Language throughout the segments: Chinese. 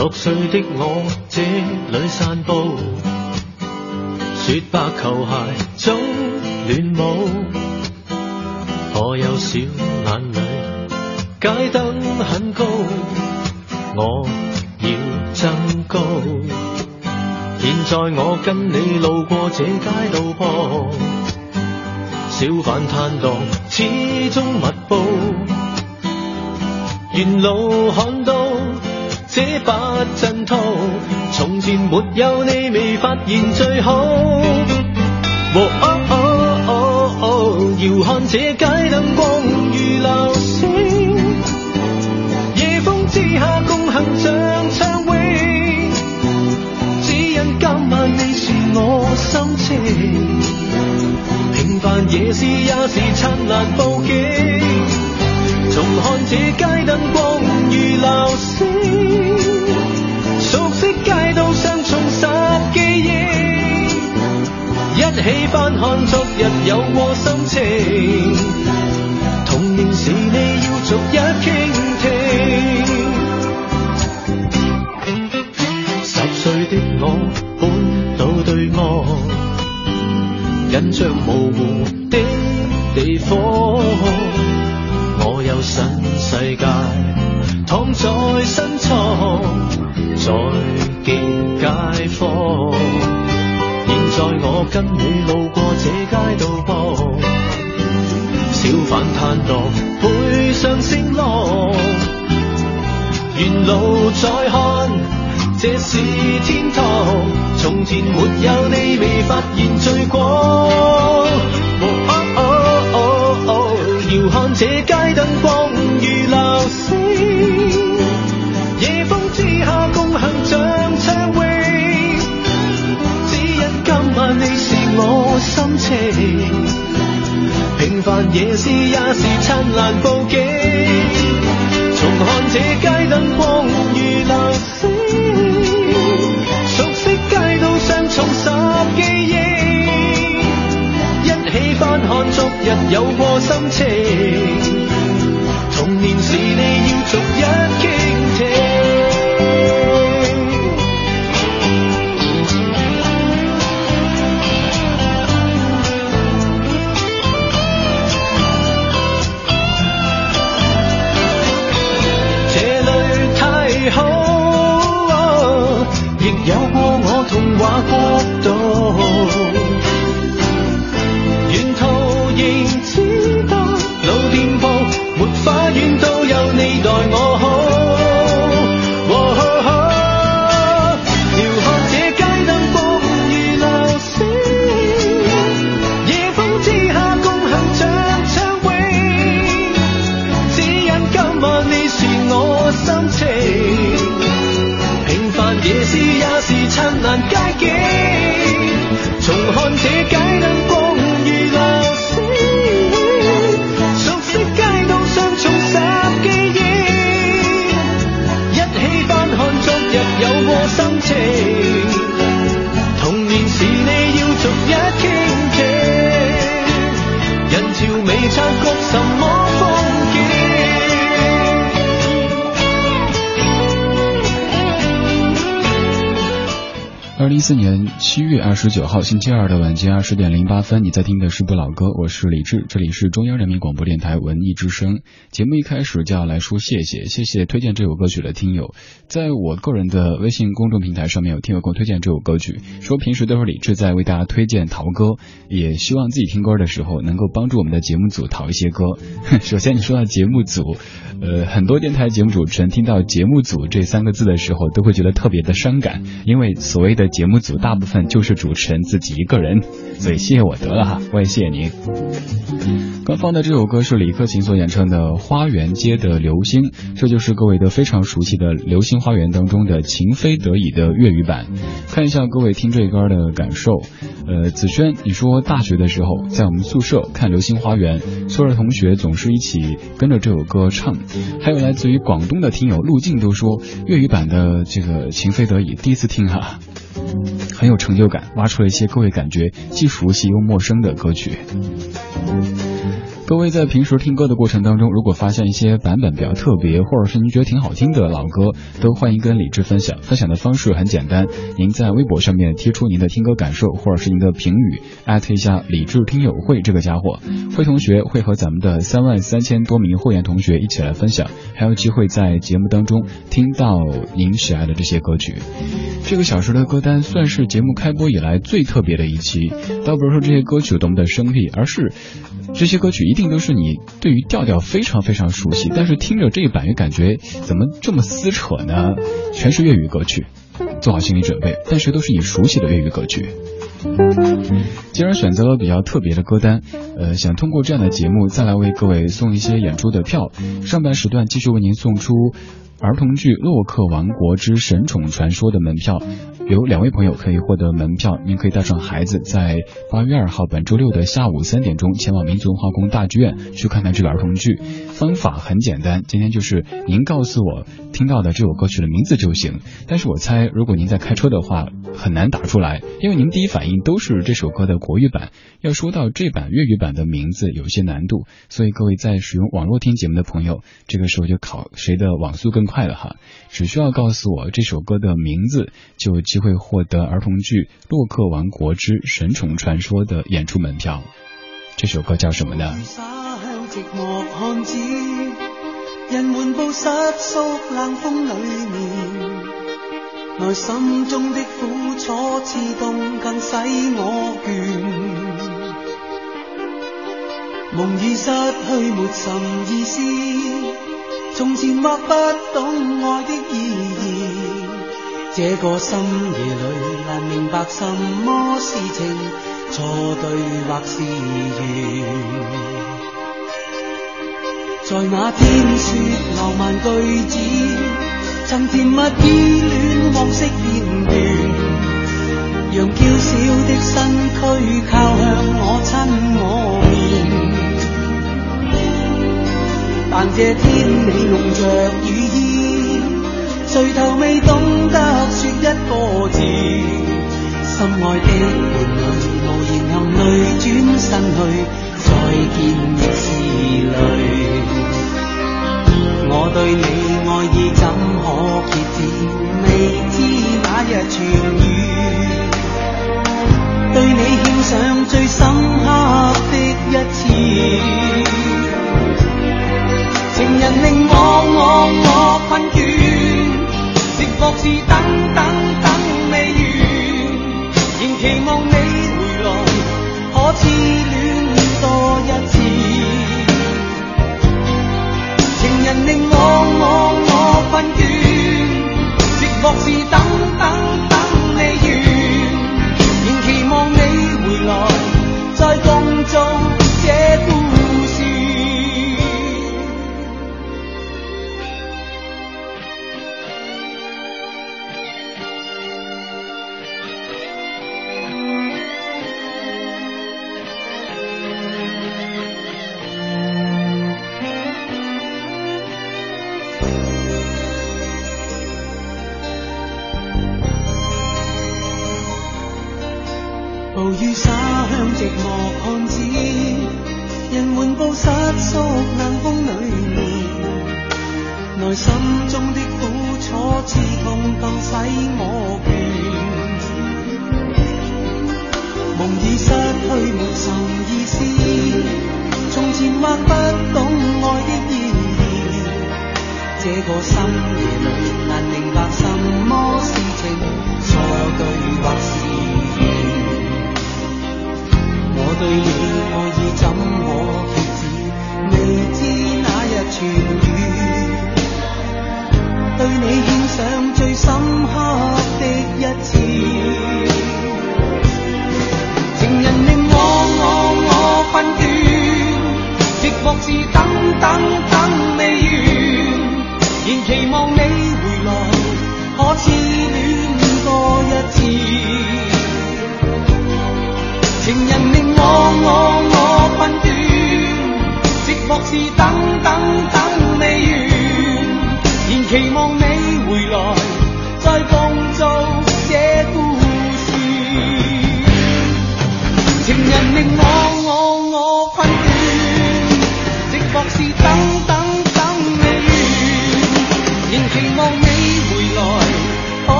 六岁的我这里散步，雪白球鞋中乱舞，我有小眼泪，街灯很高，我要增高。现在我跟你路过这街道旁，小贩摊档始终密布，沿路看到。这把阵图，从前没有你未发现最好。哦哦哦哦，遥看这街灯光如流星，夜风之下共行像畅泳，只因今晚你是我心情。平凡夜市也是灿烂布景。重看这街灯光如流星，熟悉街道上重拾记忆，一起翻看昨日有过心情。童年时你要逐一倾听，十岁的我搬到对岸，印象模糊新世界，躺在新床，再见街坊。现在我跟你路过这街道旁，小贩摊档背上声浪，沿路再看，这是天堂。从前没有你，未发现最光。遥看这街灯光如流星，夜风之下共行像畅泳。只因今晚你是我心情，平凡夜市也是灿烂布景。重看这街灯光如流星，熟悉街道上重拾记忆。一起翻看昨日有过心情，十九号星期二的晚间二十点零八分，你在听的是不老歌，我是李志，这里是中央人民广播电台文艺之声。节目一开始就要来说谢谢，谢谢推荐这首歌曲的听友，在我个人的微信公众平台上面有听友给我推荐这首歌曲，说平时都是李志在为大家推荐淘歌，也希望自己听歌的时候能够帮助我们的节目组淘一些歌。首先你说到节目组，呃，很多电台节目主持人听到节目组这三个字的时候，都会觉得特别的伤感，因为所谓的节。目组大部分就是主持人自己一个人，所以谢谢我得了哈，我也谢谢您。刚放的这首歌是李克勤所演唱的《花园街的流星》，这就是各位都非常熟悉的《流星花园》当中的情非得已的粤语版。看一下各位听这歌的感受。呃，子轩，你说大学的时候在我们宿舍看《流星花园》，所有的同学总是一起跟着这首歌唱。还有来自于广东的听友陆静都说，粤语版的这个《情非得已》第一次听哈，很有成就感，挖出了一些各位感觉既熟悉又陌生的歌曲。各位在平时听歌的过程当中，如果发现一些版本比较特别，或者是您觉得挺好听的老歌，都欢迎跟李志分享。分享的方式很简单，您在微博上面贴出您的听歌感受，或者是您的评语，艾特一下李志听友会这个家伙，会同学会和咱们的三万三千多名会员同学一起来分享，还有机会在节目当中听到您喜爱的这些歌曲。这个小时的歌单算是节目开播以来最特别的一期，倒不是说这些歌曲多么的生僻，而是这些歌曲一定。都是你对于调调非常非常熟悉，但是听着这一版又感觉怎么这么撕扯呢？全是粤语歌曲，做好心理准备，但是都是你熟悉的粤语歌曲。既然选择了比较特别的歌单，呃，想通过这样的节目再来为各位送一些演出的票。上半时段继续为您送出。儿童剧《洛克王国之神宠传说》的门票，有两位朋友可以获得门票。您可以带上孩子，在八月二号本周六的下午三点钟，前往民族文化宫大剧院去看看这个儿童剧。方法很简单，今天就是您告诉我听到的这首歌曲的名字就行。但是我猜，如果您在开车的话，很难打出来，因为您第一反应都是这首歌的国语版。要说到这版粤语版的名字，有些难度。所以各位在使用网络听节目的朋友，这个时候就考谁的网速更。快了哈，只需要告诉我这首歌的名字，就机会获得儿童剧《洛克王国之神宠传说》的演出门票。这首歌叫什么呢？人满布失宿冷风里面，内心中的苦楚刺痛更使我倦。梦已失去，没什意思。从前或不懂爱的意义，这个深夜里难明白什么事情错对或是缘。在那天说浪漫句子，曾甜蜜依恋往昔片段，让娇小的身躯靠向我亲我面。但这天你弄着雨衣，垂头未懂心爱的伴侣，无言含泪转身去，再见亦是泪。我对你爱意怎可竭止？未知哪日痊愈，对你献上最深刻的一次。情人令我我我困倦，寂寞是等等痴恋多一次。情人令我我我困倦，寂寞是等等等未完，仍期望你回来，再共做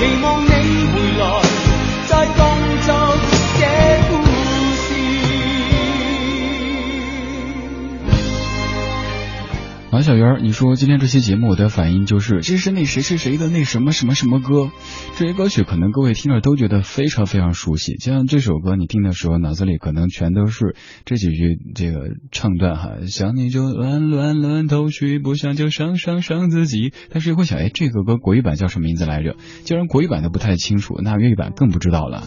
期望马小圆，你说今天这期节目我的反应就是这是那谁谁谁的那什么什么什么歌，这些歌曲可能各位听着都觉得非常非常熟悉，就像这首歌你听的时候脑子里可能全都是这几句这个唱段哈，想你就乱乱乱头绪，不想就伤伤伤自己，但是又会想哎这个歌国语版叫什么名字来着？既然国语版都不太清楚，那粤语版更不知道了。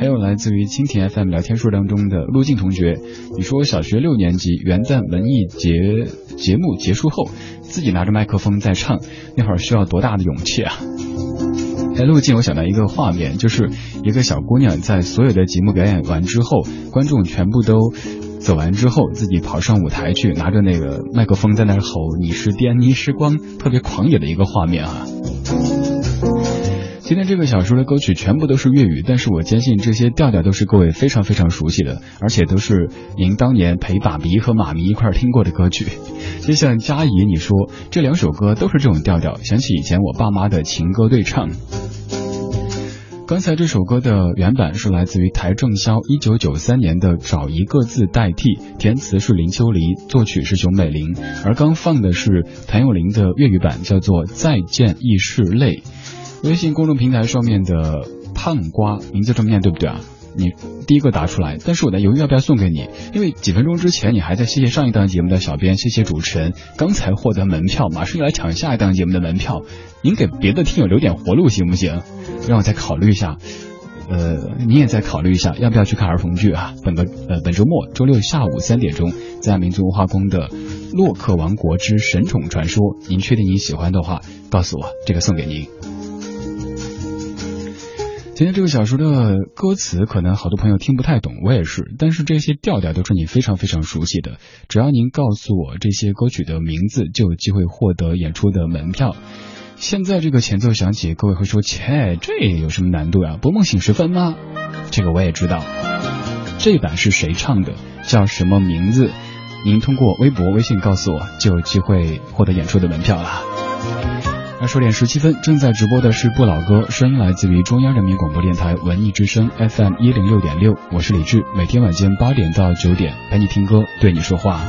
还有来自于蜻蜓 FM 聊天数当中的陆静同学，你说小学六年级元旦文艺节节目结束后，自己拿着麦克风在唱，那会儿需要多大的勇气啊？哎，陆静，我想到一个画面，就是一个小姑娘在所有的节目表演完之后，观众全部都走完之后，自己跑上舞台去，拿着那个麦克风在那儿吼“你是电，你是光”，特别狂野的一个画面啊。今天这个小说的歌曲全部都是粤语，但是我坚信这些调调都是各位非常非常熟悉的，而且都是您当年陪爸比和妈咪一块听过的歌曲。就像佳怡你说这两首歌都是这种调调，想起以前我爸妈的情歌对唱。刚才这首歌的原版是来自于邰正宵一九九三年的《找一个字代替》，填词是林秋离，作曲是熊美玲，而刚放的是谭咏麟的粤语版，叫做《再见亦是泪》。微信公众平台上面的胖瓜名字这么念对不对啊？你第一个答出来，但是我在犹豫要不要送给你，因为几分钟之前你还在谢谢上一档节目的小编，谢谢主持人，刚才获得门票，马上又来抢下一档节目的门票，您给别的听友留点活路行不行？让我再考虑一下，呃，你也再考虑一下，要不要去看儿童剧啊？本个呃本周末周六下午三点钟，在民族文化宫的《洛克王国之神宠传说》，您确定您喜欢的话，告诉我，这个送给您。今天这个小说的歌词可能好多朋友听不太懂，我也是，但是这些调调都是你非常非常熟悉的。只要您告诉我这些歌曲的名字，就有机会获得演出的门票。现在这个前奏响起，各位会说：“切，这有什么难度呀？不梦醒时分吗？”这个我也知道。这版是谁唱的？叫什么名字？您通过微博、微信告诉我，就有机会获得演出的门票了。二十点十七分，正在直播的是不老歌，声音来自于中央人民广播电台文艺之声 FM 一零六点六，我是李志，每天晚间八点到九点陪你听歌，对你说话。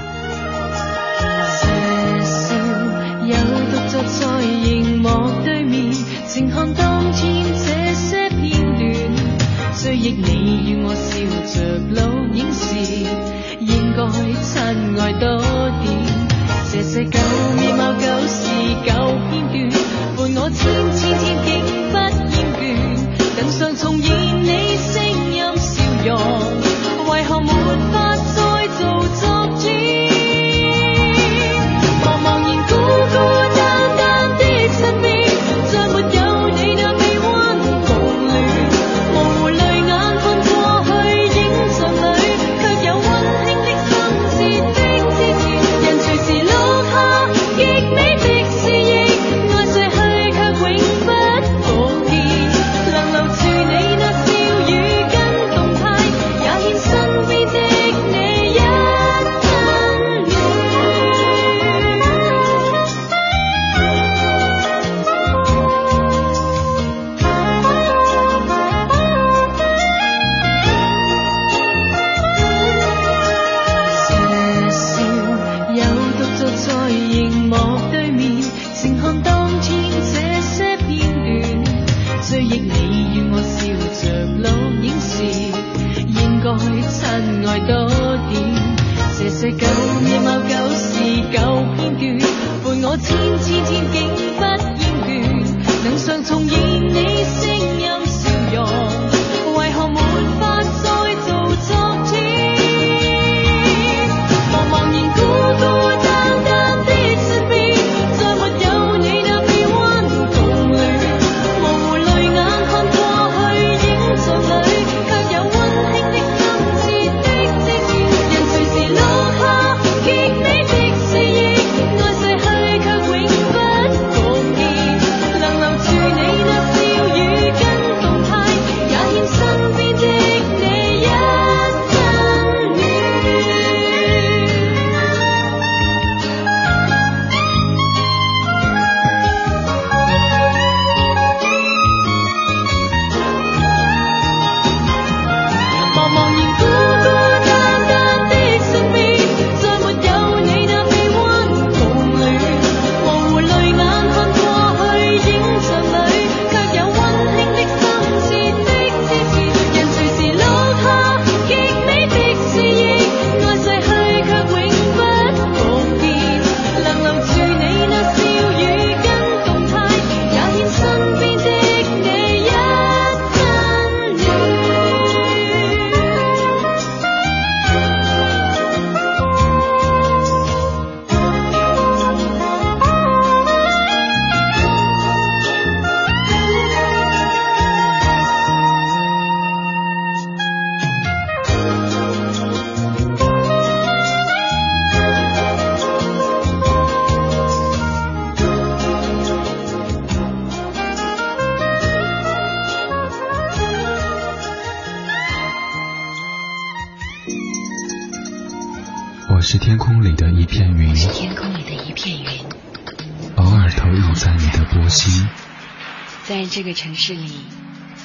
在这个城市里，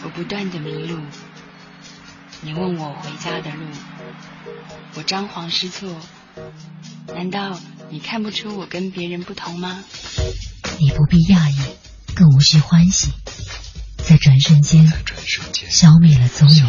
我不断的迷路。你问我回家的路，我张皇失措。难道你看不出我跟别人不同吗？你不必讶异，更无需欢喜，在转瞬间消灭了踪影。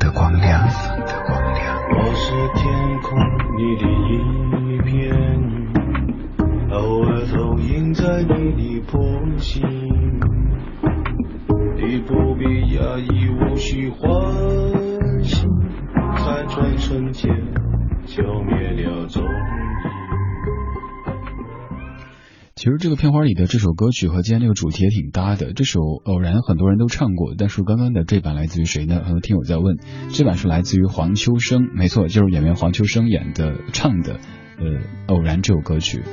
的光亮。我是天空里的一片云，偶尔投影在你的波心。你不必压抑，无需欢喜，在转瞬间消灭了踪影。其实这个片花里的这首歌曲和今天这个主题也挺搭的。这首偶然很多人都唱过，但是刚刚的这版来自于谁呢？很多听友在问，这版是来自于黄秋生，没错，就是演员黄秋生演的唱的，呃，偶然这首歌曲。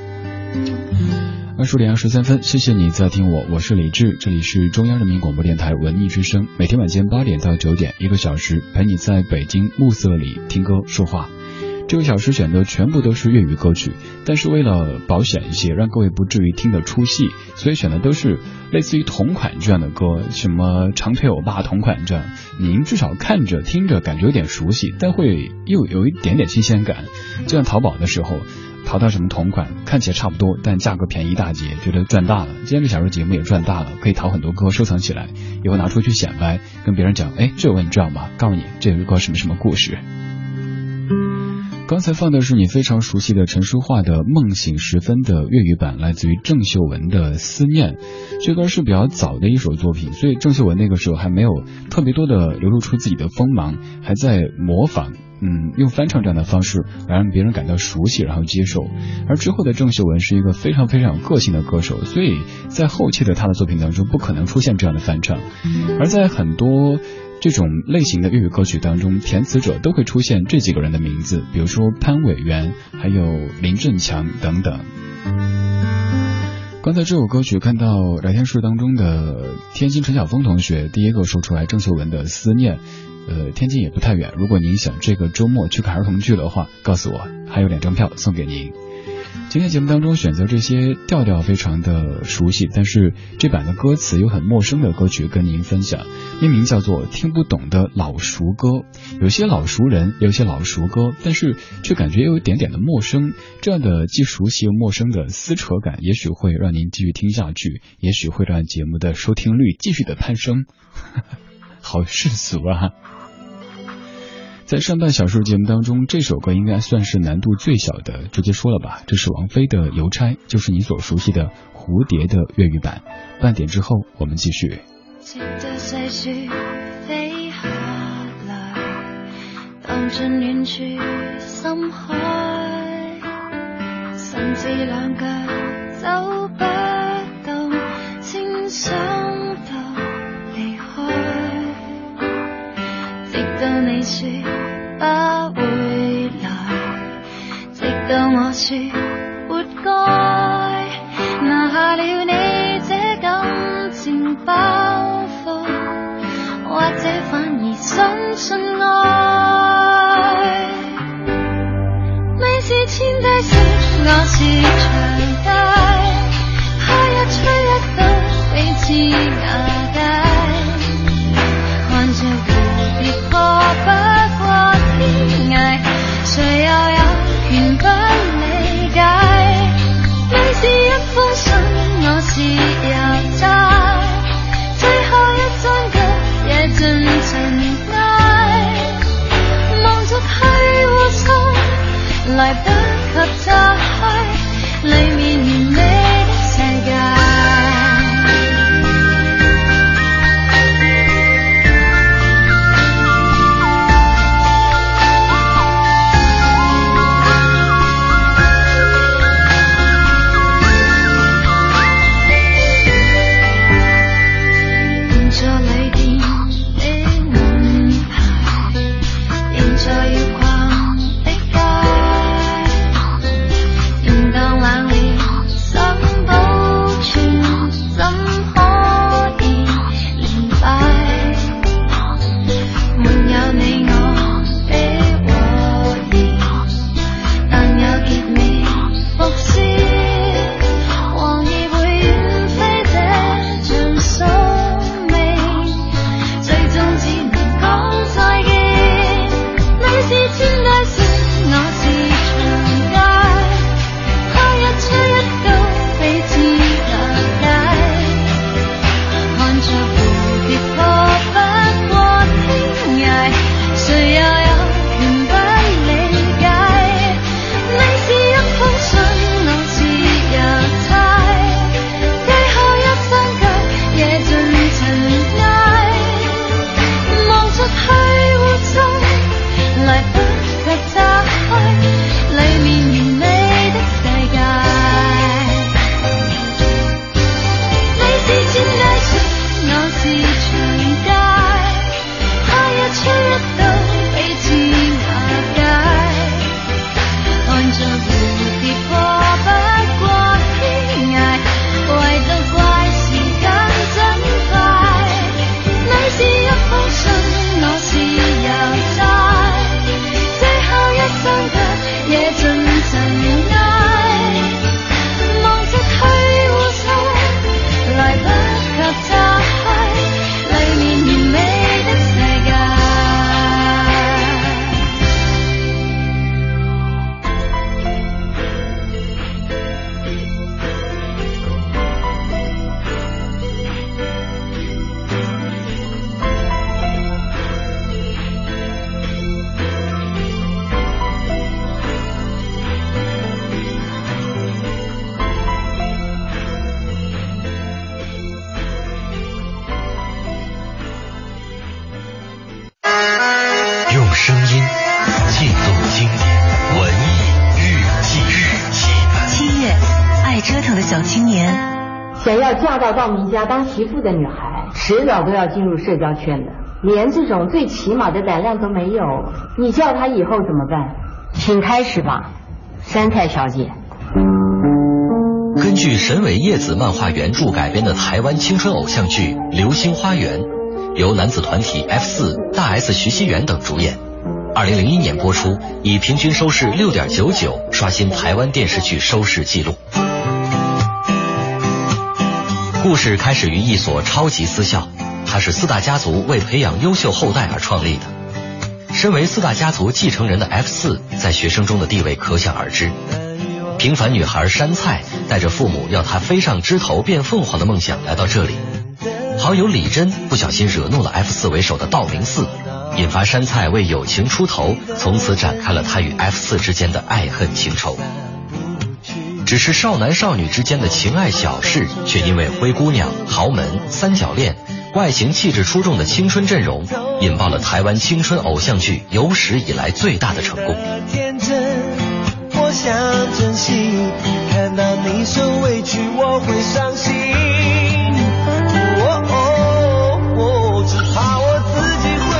二十点二十三分，谢谢你在听我，我是李志，这里是中央人民广播电台文艺之声，每天晚间八点到九点，一个小时陪你在北京暮色里听歌说话。这个小时选的全部都是粤语歌曲，但是为了保险一些，让各位不至于听得出戏，所以选的都是类似于同款这样的歌，什么长腿欧巴同款这样，您至少看着听着感觉有点熟悉，但会又有一点点新鲜感。就像淘宝的时候，淘到什么同款，看起来差不多，但价格便宜一大截，觉得赚大了。今天这小时节目也赚大了，可以淘很多歌收藏起来，以后拿出去显摆，跟别人讲，哎，这个你知道吗？告诉你这首歌什么什么故事。刚才放的是你非常熟悉的陈淑桦的《梦醒时分》的粤语版，来自于郑秀文的《思念》。这歌是比较早的一首作品，所以郑秀文那个时候还没有特别多的流露出自己的锋芒，还在模仿，嗯，用翻唱这样的方式来让别人感到熟悉，然后接受。而之后的郑秀文是一个非常非常有个性的歌手，所以在后期的他的作品当中不可能出现这样的翻唱，而在很多。这种类型的粤语歌曲当中，填词者都会出现这几个人的名字，比如说潘伟元，还有林振强等等。刚才这首歌曲看到聊天室当中的天津陈晓峰同学第一个说出来郑秀文的思念，呃，天津也不太远，如果您想这个周末去看儿童剧的话，告诉我，还有两张票送给您。今天节目当中选择这些调调非常的熟悉，但是这版的歌词又很陌生的歌曲跟您分享，命名叫做《听不懂的老熟歌》。有些老熟人，有些老熟歌，但是却感觉又有一点点的陌生。这样的既熟悉又陌生的撕扯感，也许会让您继续听下去，也许会让节目的收听率继续的攀升。好世俗啊！在上半小时节目当中，这首歌应该算是难度最小的，直接说了吧，这是王菲的《邮差》，就是你所熟悉的蝴蝶的粤語版。半點之後，我們繼續。直到細雪飛下來，蕩進遠處深海，甚至兩腳走不動，請想到你說不會來，直到我說活該，拿下了你這感情包袱，或者反而相信愛。你是天低色，我是小青年，想要嫁到道明家当媳妇的女孩，迟早都要进入社交圈的。连这种最起码的胆量都没有，你叫她以后怎么办？请开始吧，山菜小姐。根据神尾叶子漫画原著改编的台湾青春偶像剧《流星花园》，由男子团体 F 四、大 S、徐熙媛等主演。二零零一年播出，以平均收视六点九九刷新台湾电视剧收视纪录。故事开始于一所超级私校，它是四大家族为培养优秀后代而创立的。身为四大家族继承人的 F 四，在学生中的地位可想而知。平凡女孩山菜带着父母要她飞上枝头变凤凰的梦想来到这里，好友李珍不小心惹怒了 F 四为首的道明寺，引发山菜为友情出头，从此展开了他与 F 四之间的爱恨情仇。只是少男少女之间的情爱小事，却因为灰姑娘、豪门、三角恋、外形气质出众的青春阵容，引爆了台湾青春偶像剧有史以来最大的成功。我想珍惜，看到你受委屈我会伤心。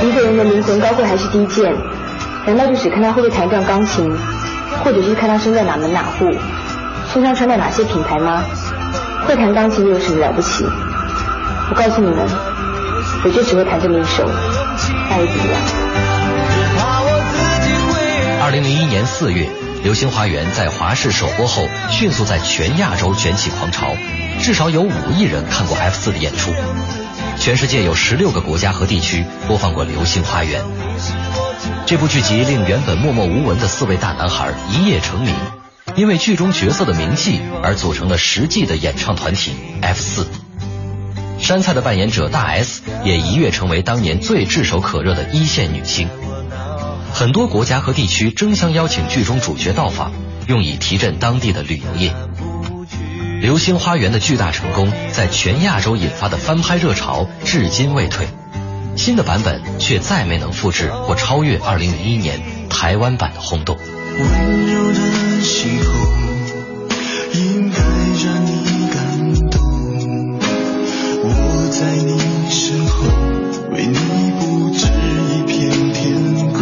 一个人的灵魂高贵还是低贱？难道就只看他会不会弹一段钢琴，或者是看他生在哪门哪户，身上穿的哪些品牌吗？会弹钢琴又有什么了不起？我告诉你们，我就只会弹这么一首，那又怎么样？二零零一年四月。《流星花园》在华视首播后，迅速在全亚洲卷起狂潮，至少有五亿人看过 F 四的演出。全世界有十六个国家和地区播放过《流星花园》。这部剧集令原本默默无闻的四位大男孩一夜成名，因为剧中角色的名气而组成了实际的演唱团体 F 四。山菜的扮演者大 S 也一跃成为当年最炙手可热的一线女星。很多国家和地区争相邀请剧中主角到访，用以提振当地的旅游业。《流星花园》的巨大成功，在全亚洲引发的翻拍热潮至今未退，新的版本却再没能复制或超越2001年台湾版的轰动。温柔的邂逅，应该让你感动。我在你身后，为你布置一片天空。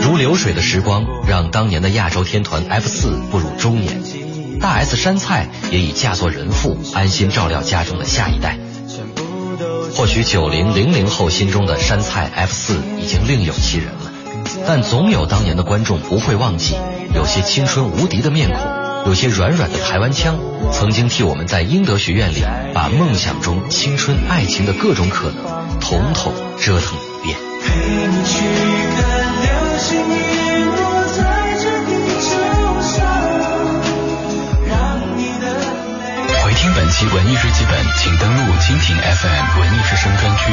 如流水的时光，让当年的亚洲天团 F 四步入中年，大 S 山菜也已嫁作人妇，安心照料家中的下一代。或许九零零零后心中的山菜 F 四已经另有其人了，但总有当年的观众不会忘记，有些青春无敌的面孔，有些软软的台湾腔，曾经替我们在英德学院里把梦想中青春爱情的各种可能，统统折腾一遍。陪你去看流星雨落在这地球上，让你的泪。回听本期文艺日记本，请登录蜻蜓 FM 文艺之声专区。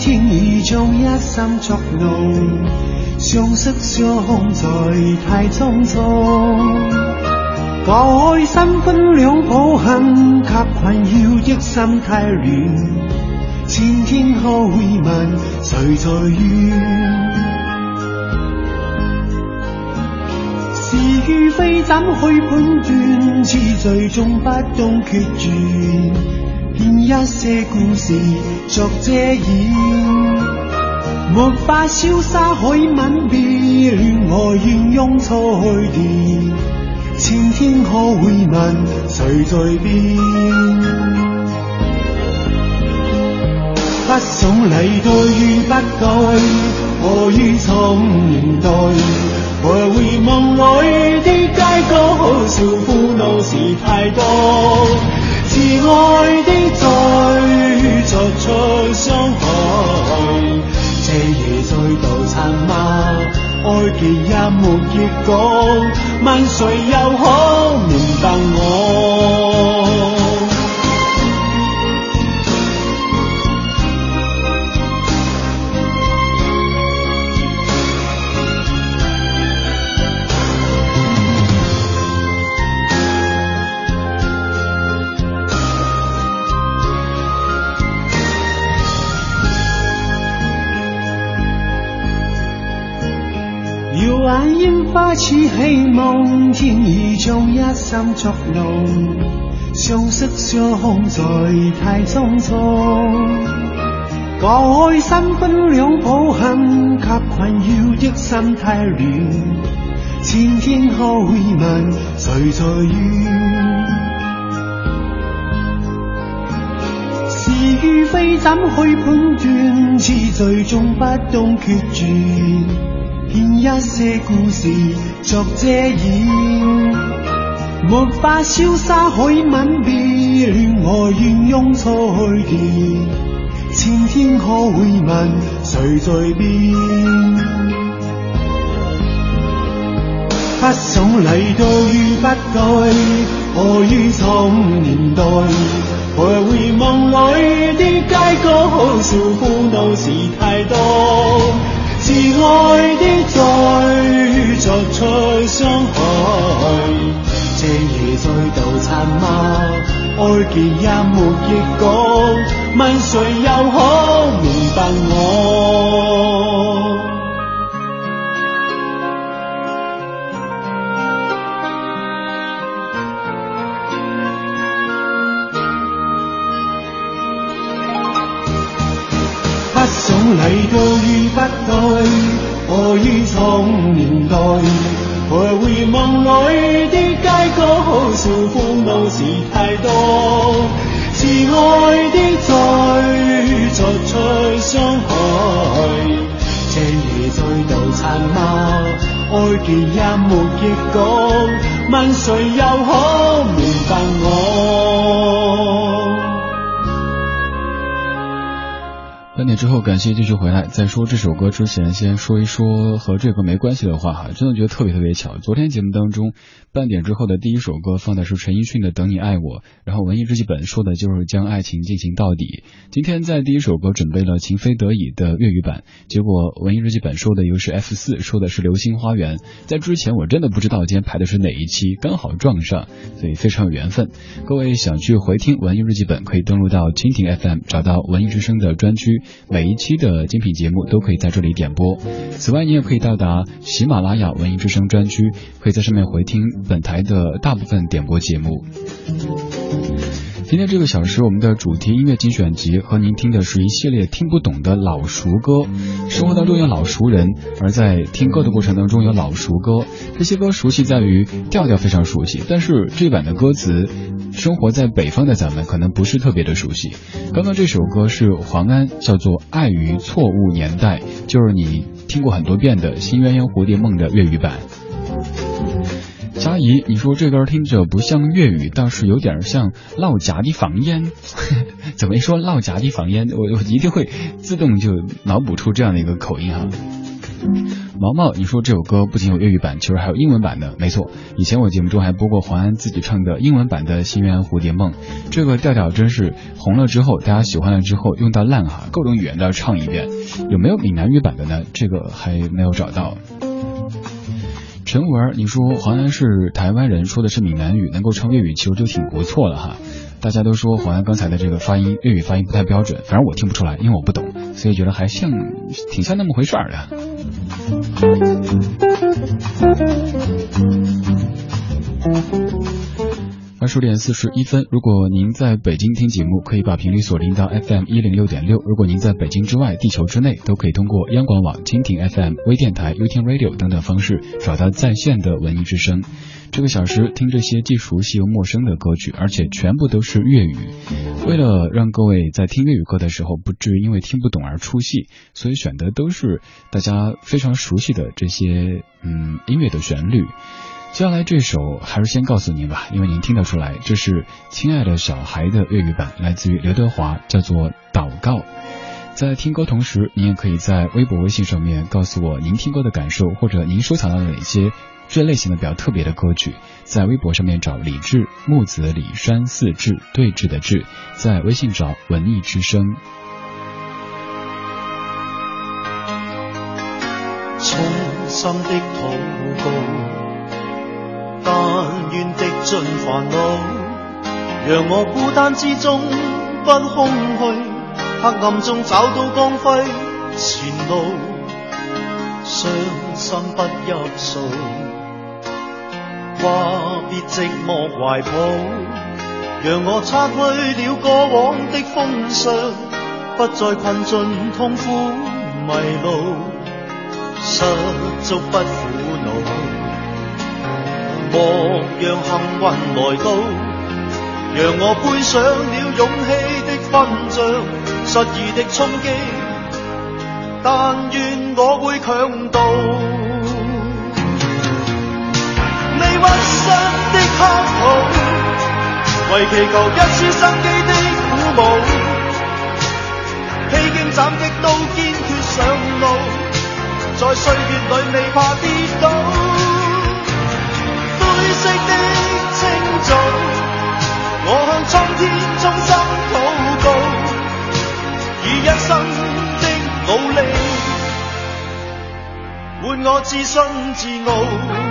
天意中一心作弄，相识相在太匆匆。割開新婚兩抱幸，卻困擾的心太乱。千天可會問誰在怨？是与非怎去判断？痴醉中不懂決絕。编一些故事作遮掩，没法潇洒可以吻别，恋爱愿用错地，前天可会问谁在边？不想离对与不对，何于从年代？徘徊梦里的街角，笑苦恼事太多，是爱的再作出伤害。这夜再度沉默？爱结也没结果，问谁又可明白我？眼烟花似希望，天意将一心捉弄，相识相空在太匆匆。割开三分两抱憾，给困扰的心太乱。千天可会问谁在怨？是与非怎去判断？痴醉中不懂决绝。编一些故事作遮掩，没法潇洒可以吻别，恋爱愿用错地，前天可会问谁在边？不想离对与不对，何于从年代？徘徊梦里的街角，笑苦恼事太多。是爱的罪作出伤害，这夜再度残吗？爱结也没结果，问谁又可明白我？在于从年代？徘徊梦里的街角，笑苦恼事太多。挚爱的罪作出伤害，这夜再度残吗？爱结也没结果，问谁之后，感谢继续回来。在说这首歌之前，先说一说和这个没关系的话哈，真的觉得特别特别巧。昨天节目当中，半点之后的第一首歌放的是陈奕迅的《等你爱我》，然后文艺日记本说的就是将爱情进行到底。今天在第一首歌准备了《情非得已》的粤语版，结果文艺日记本说的又是 F 四，说的是《流星花园》。在之前我真的不知道今天排的是哪一期，刚好撞上，所以非常有缘分。各位想去回听文艺日记本，可以登录到蜻蜓 FM，找到文艺之声的专区。每一期的精品节目都可以在这里点播。此外，你也可以到达喜马拉雅文艺之声专区，可以在上面回听本台的大部分点播节目。今天这个小时，我们的主题音乐精选集和您听的是一系列听不懂的老熟歌。生活当中有老熟人，而在听歌的过程当中有老熟歌。这些歌熟悉在于调调非常熟悉，但是这版的歌词，生活在北方的咱们可能不是特别的熟悉。刚刚这首歌是黄安，叫做《爱于错误年代》，就是你听过很多遍的《新鸳鸯蝴蝶梦》的粤语版。佳怡，你说这歌听着不像粤语，倒是有点像老家的方言。怎么一说老家的方言，我我一定会自动就脑补出这样的一个口音哈。毛毛，你说这首歌不仅有粤语版，其实还有英文版的。没错，以前我节目中还播过黄安自己唱的英文版的《新鸳蝴蝶梦》，这个调调真是红了之后，大家喜欢了之后用到烂哈，各种语言都要唱一遍。有没有闽南语版的呢？这个还没有找到。陈文，你说黄安是台湾人，说的是闽南语，能够唱粤语，其实就挺不错了哈。大家都说黄安刚才的这个发音，粤语发音不太标准，反正我听不出来，因为我不懂，所以觉得还像，挺像那么回事儿的。十点四十一分，如果您在北京听节目，可以把频率锁定到 FM 一零六点六；如果您在北京之外、地球之内，都可以通过央广网、蜻蜓 FM、微电台、优听 Radio 等等方式找到在线的文艺之声。这个小时听这些既熟悉又陌生的歌曲，而且全部都是粤语。为了让各位在听粤语歌的时候不至于因为听不懂而出戏，所以选的都是大家非常熟悉的这些嗯音乐的旋律。接下来这首还是先告诉您吧，因为您听得出来，这是《亲爱的小孩》的粤语版，来自于刘德华，叫做《祷告》。在听歌同时，您也可以在微博、微信上面告诉我您听歌的感受，或者您收藏到哪些这类型的比较特别的歌曲。在微博上面找李志木子李山四志对峙的志，在微信找文艺之声。衷心的禱盡煩惱，讓我孤單之中不空虛，黑暗中找到光輝前路，傷心不入數，話別寂寞懷抱，讓我擦去了過往的风霜，不再困進痛苦迷路。失足不苦莫讓幸运来到，让我背上了勇气的勳章，失意的冲击，但愿我会强渡。未屈身的黑土，為祈求一丝生机的鼓舞，披荆斩棘都坚决上路。在岁月里未怕跌倒，色的清早，我向苍天衷心祷告，以一生的努力换我自信自傲。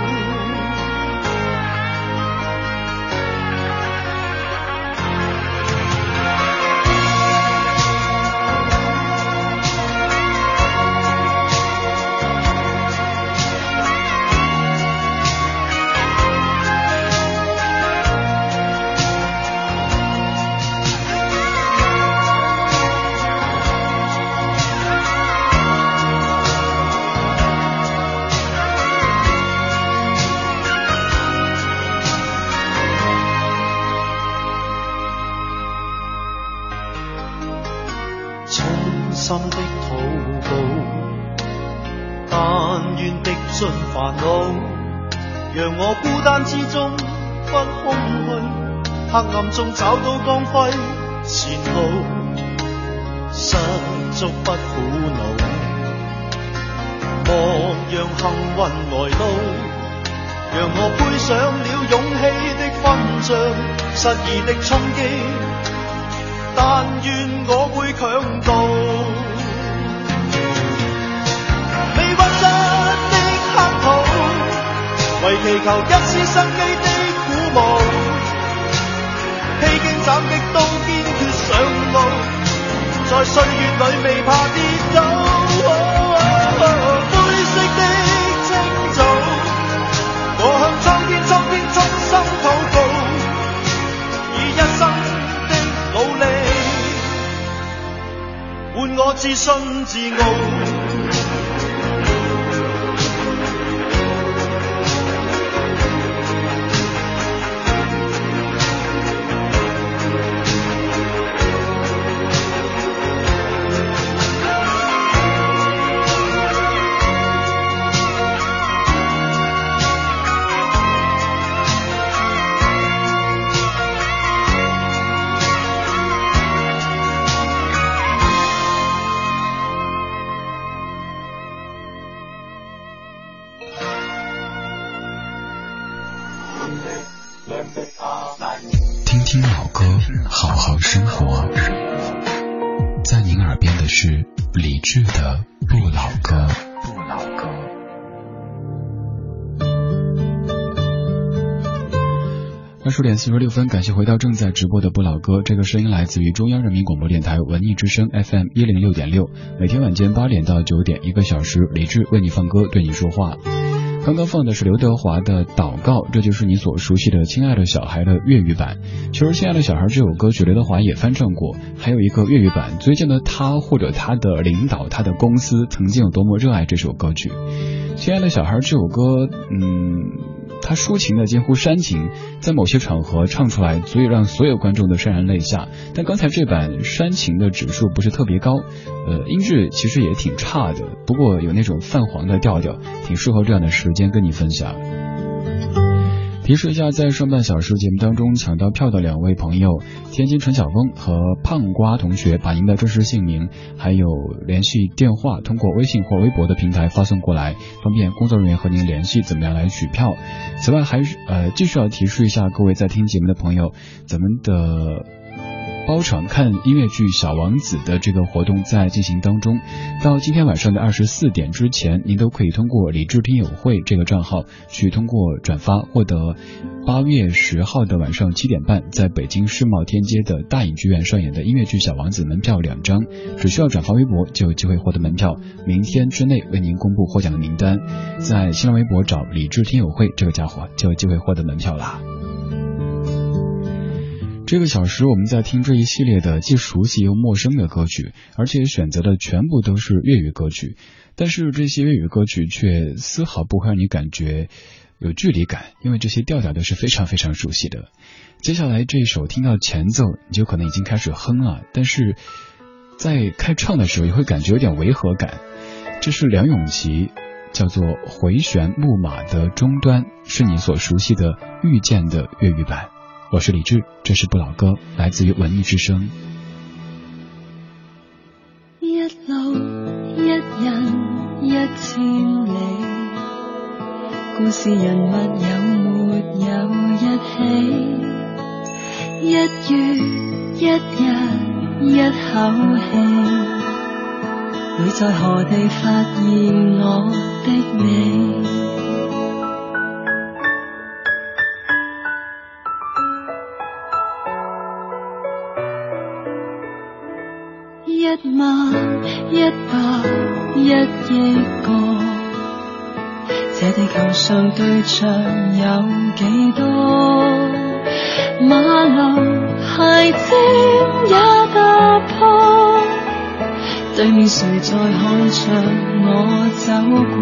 意的冲击，但愿我会强度。未屈身的黑土，为祈求。心自爱。十点四十六分，感谢回到正在直播的不老歌。这个声音来自于中央人民广播电台文艺之声 FM 一零六点六。每天晚间八点到九点，一个小时，李志为你放歌，对你说话。刚刚放的是刘德华的《祷告》，这就是你所熟悉的《亲爱的小孩》的粤语版。其实《亲爱的小孩》这首歌曲，刘德华也翻唱过，还有一个粤语版。最近的他或者他的领导、他的公司曾经有多么热爱这首歌曲，《亲爱的小孩》这首歌，嗯。他抒情的近乎煽情，在某些场合唱出来，足以让所有观众都潸然泪下。但刚才这版煽情的指数不是特别高，呃，音质其实也挺差的，不过有那种泛黄的调调，挺适合这样的时间跟你分享。提示一下，在上半小时节目当中抢到票的两位朋友，天津陈晓峰和胖瓜同学，把您的真实姓名还有联系电话通过微信或微博的平台发送过来，方便工作人员和您联系，怎么样来取票？此外，还是呃，继续要提示一下各位在听节目的朋友，咱们的。包场看音乐剧《小王子》的这个活动在进行当中，到今天晚上的二十四点之前，您都可以通过李智听友会这个账号去通过转发获得八月十号的晚上七点半在北京世贸天阶的大影剧院上演的音乐剧《小王子》门票两张，只需要转发微博就有机会获得门票。明天之内为您公布获奖的名单，在新浪微博找李智听友会这个家伙就有机会获得门票啦。这个小时我们在听这一系列的既熟悉又陌生的歌曲，而且选择的全部都是粤语歌曲，但是这些粤语歌曲却丝毫不会让你感觉有距离感，因为这些调调都是非常非常熟悉的。接下来这一首听到前奏你就可能已经开始哼了，但是在开唱的时候也会感觉有点违和感。这是梁咏琪叫做《回旋木马的终端》，是你所熟悉的《遇见》的粤语版。我是李志，这是不老歌，来自于文艺之声。一路一人一千里，故事人物有没有一起？一月一日一口气，会在何地发现我的你？上对象有几多？马路鞋尖也踏破，对面谁在看着我走过？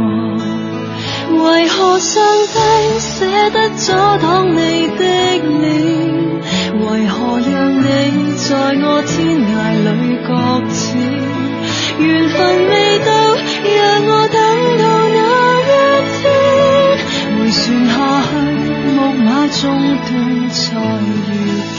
为何上帝舍得阻挡你的脸？为何让你在我天涯里搁浅？缘分未到，让我传，下去，木马中断再遇。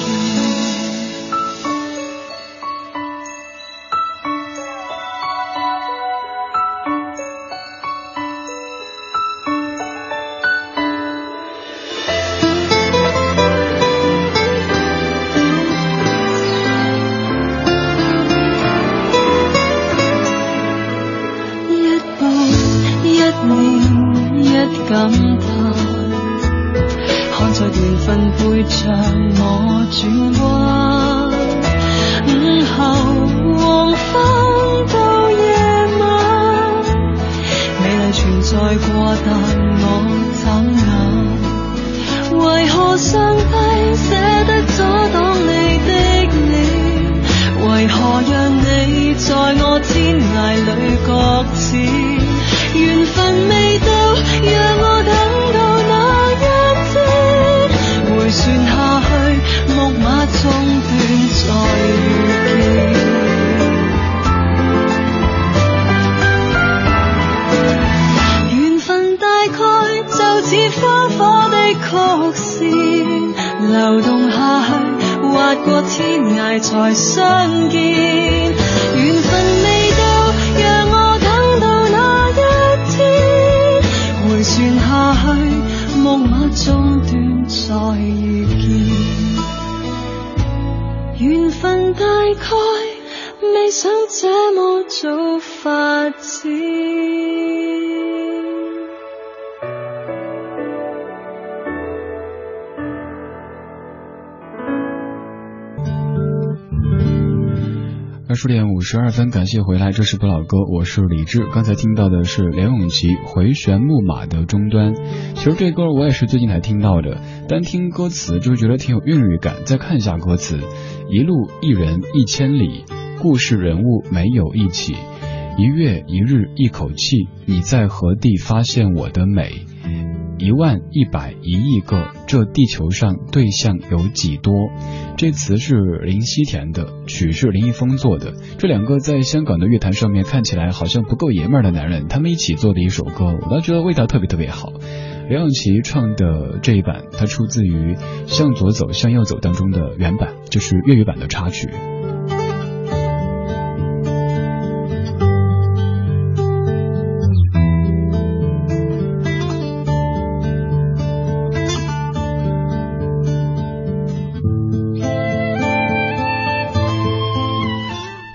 我伤悲，舍得阻挡你的脸，为何让你在我天涯里搁浅？缘分未到。流动下去，划过天涯才相见，缘分未到，让我等到那一天。回旋下去，木马中断再遇见，缘分大概未想这么早发展。十点五十二分，感谢回来，这是不老歌，我是李志。刚才听到的是梁咏琪《回旋木马的终端》。其实这歌我也是最近才听到的，单听歌词就觉得挺有韵律感。再看一下歌词：一路一人一千里，故事人物没有一起，一月一日一口气，你在何地发现我的美？一万一百一亿个，这地球上对象有几多？这词是林夕填的，曲是林一峰做的。这两个在香港的乐坛上面看起来好像不够爷们儿的男人，他们一起做的一首歌，我倒觉得味道特别特别好。梁咏琪唱的这一版，它出自于《向左走，向右走》当中的原版，就是粤语版的插曲。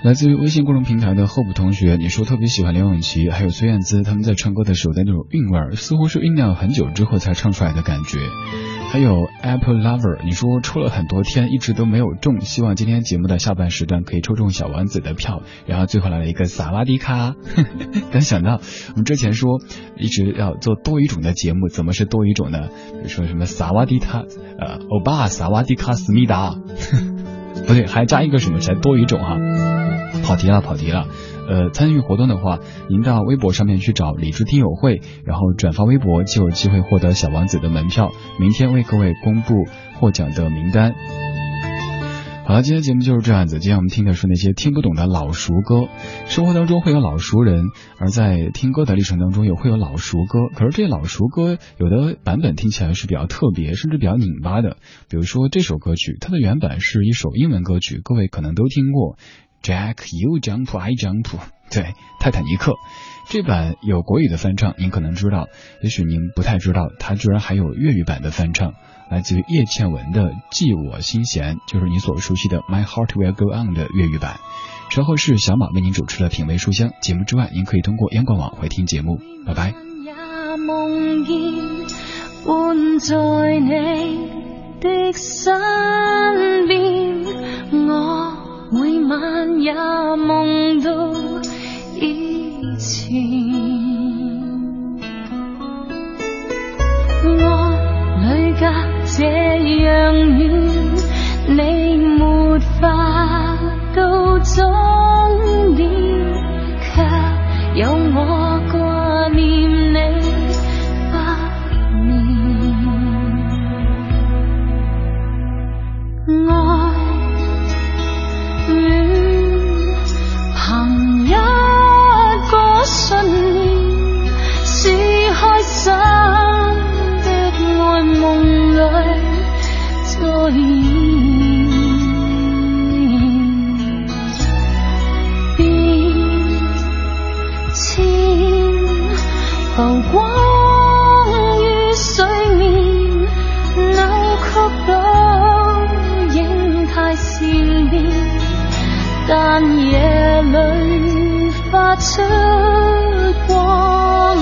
来自于微信公众平台的候补同学，你说特别喜欢梁咏琪还有孙燕姿，他们在唱歌的时候的那种韵味儿，似乎是酝酿很久之后才唱出来的感觉。还有 Apple Lover，你说抽了很多天一直都没有中，希望今天节目的下半时段可以抽中小丸子的票，然后最后来了一个萨瓦迪卡。刚想到我们之前说一直要做多语种的节目，怎么是多语种呢？比如说什么萨瓦迪卡，呃，欧巴萨瓦迪卡思密达，不对，还加一个什么才多语种哈。跑题了，跑题了。呃，参与活动的话，您到微博上面去找理智听友会，然后转发微博就有机会获得小王子的门票。明天为各位公布获奖的名单。好了，今天节目就是这样子。今天我们听的是那些听不懂的老熟歌。生活当中会有老熟人，而在听歌的历程当中也会有老熟歌。可是这老熟歌有的版本听起来是比较特别，甚至比较拧巴的。比如说这首歌曲，它的原版是一首英文歌曲，各位可能都听过。Jack, you jump, I jump。对，泰坦尼克这版有国语的翻唱，您可能知道，也许您不太知道，它居然还有粤语版的翻唱，来自于叶倩文的《寄我心弦》，就是你所熟悉的《My Heart Will Go On》的粤语版。稍后是小马为您主持的品味书香节目之外，您可以通过央广网回听节目。拜拜。每晚也梦到以前，爱里隔这样远，但夜里发出光